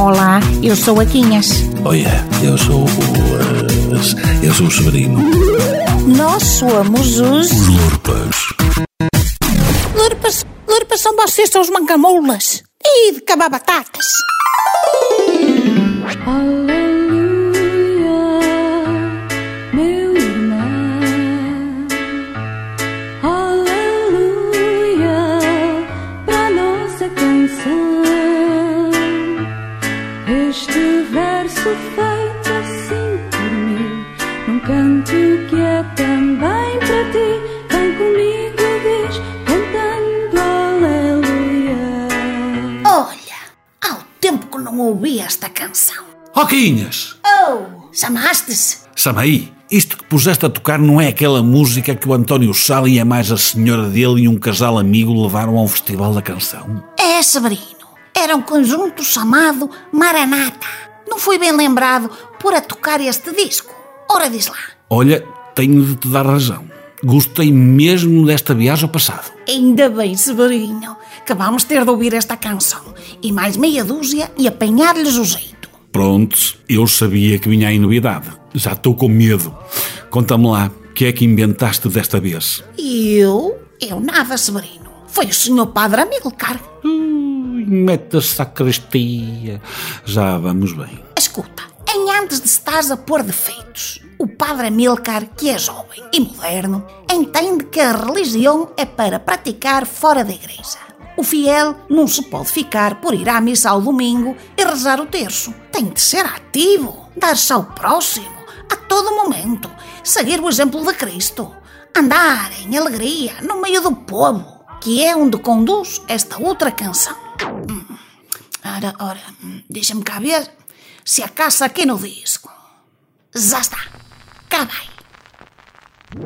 Olá, eu sou a Quinhas. Olha, eu sou o. eh, eu sou o Severino. Nós somos os. Os Lurpas. Lurpas, lurpas são vocês, são os mancamoulas. E de cabar batatas. Tempo que não ouvi esta canção. Roquinhas! Oh, chamaste-se? Samaí, isto que puseste a tocar não é aquela música que o António Sala e a mais a senhora dele e um casal amigo levaram ao Festival da Canção? É, Severino. Era um conjunto chamado Maranata. Não fui bem lembrado por a tocar este disco. Ora, diz lá. Olha, tenho de te dar razão. Gostei mesmo desta viagem ao passado. Ainda bem, Severino, que vamos ter de ouvir esta canção e mais meia dúzia e apanhar-lhes o jeito. Pronto, eu sabia que vinha aí novidade. Já estou com medo. Conta-me lá, o que é que inventaste desta vez? Eu? Eu nada, Severino. Foi o senhor Padre Amilcar. Ui, mete a sacristia. Já vamos bem. Escuta, antes de estares a pôr defeitos, o Padre Amilcar, que é jovem e moderno, entende que a religião é para praticar fora da igreja. O fiel não se pode ficar por ir à missa ao domingo e rezar o terço. Tem de ser ativo, dar-se ao próximo, a todo momento, seguir o exemplo de Cristo, andar em alegria no meio do povo, que é onde conduz esta outra canção. Hum, Ora, ora, hum, deixa-me cá ver se a caça aqui no disco. Já está, cá vai.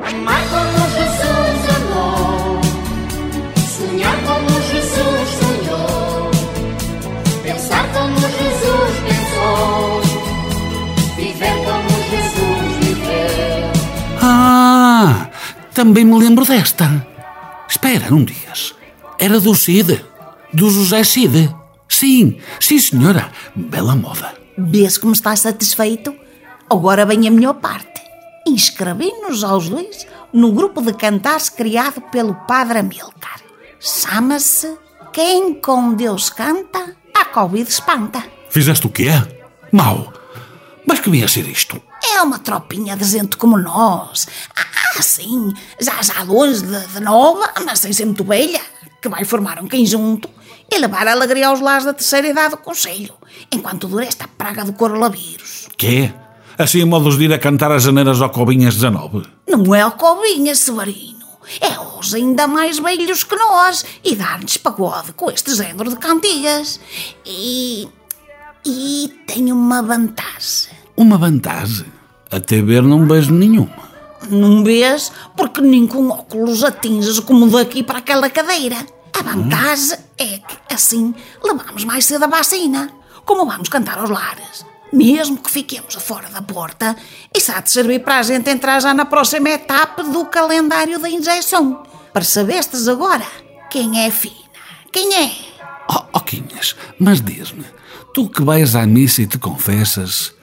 Amar como Jesus amou, sonhar como Jesus sonhou, pensar como Jesus pensou, viver como Jesus viveu. Ah, também me lembro desta. Espera, não digas. Era do Cid. Do José Cid. Sim, sim senhora. Bela moda. Vês como estás satisfeito? Agora vem a melhor parte. Inscrevi-nos aos dois no grupo de cantares criado pelo Padre Amilcar. Chama-se Quem com Deus canta, a Covid espanta. Fizeste o quê? Mal. Mas que vinha a ser isto? É uma tropinha de gente como nós. Ah, sim, já já longe de, de nova, mas sem ser muito velha, que vai formar um conjunto e levar a alegria aos lares da terceira idade do Conselho, enquanto dura esta praga do coronavírus. Quê? Assim a modos de ir a cantar as janeiras ao Cobinhas 19? Não é o Cobinha, Severino. É os ainda mais velhos que nós e dar-lhes pagode com este género de cantigas. E. e tem uma vantagem. Uma vantagem. Até ver não vejo nenhuma. Não vês? Porque nem com óculos atinges como daqui para aquela cadeira. A vantagem é que assim levamos mais cedo a vacina. Como vamos cantar aos lares? Mesmo que fiquemos fora da porta, isso há de servir para a gente entrar já na próxima etapa do calendário da injeção. Para saberes agora quem é fina, quem é. Oh, oh Quinhas, mas diz-me, tu que vais à missa e te confessas,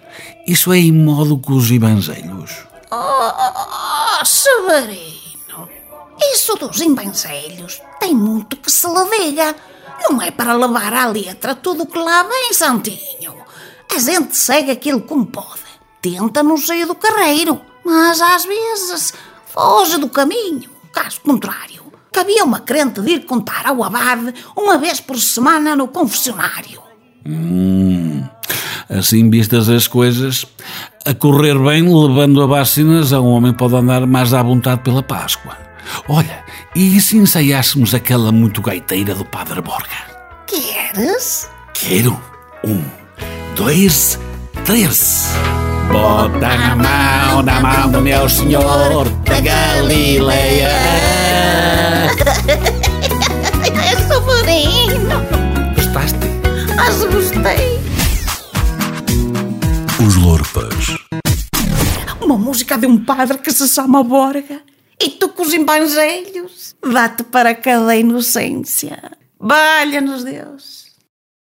isso é em modo com os evangelhos? Oh, Severino, isso dos evangelhos tem muito que se lhe diga. Não é para levar à letra tudo o que lá vem, Santinho. A gente segue aquilo como pode. Tenta não sair do carreiro, mas às vezes foge do caminho. Caso contrário, cabia uma crente de ir contar ao abade uma vez por semana no confessionário. Assim vistas as coisas, a correr bem, levando a vacinas, a um homem pode andar mais à vontade pela Páscoa. Olha, e se ensaiássemos aquela muito gaiteira do Padre Borga? Queres? Quero. Um, dois, três. Bota na mão, na mão do meu senhor da Galileia. É Severino, Gostaste? mas gostei. Os Lorpas. Uma música de um padre que se chama Borga. E tu com os evangelhos. Dá-te para cada inocência. Valha-nos Deus.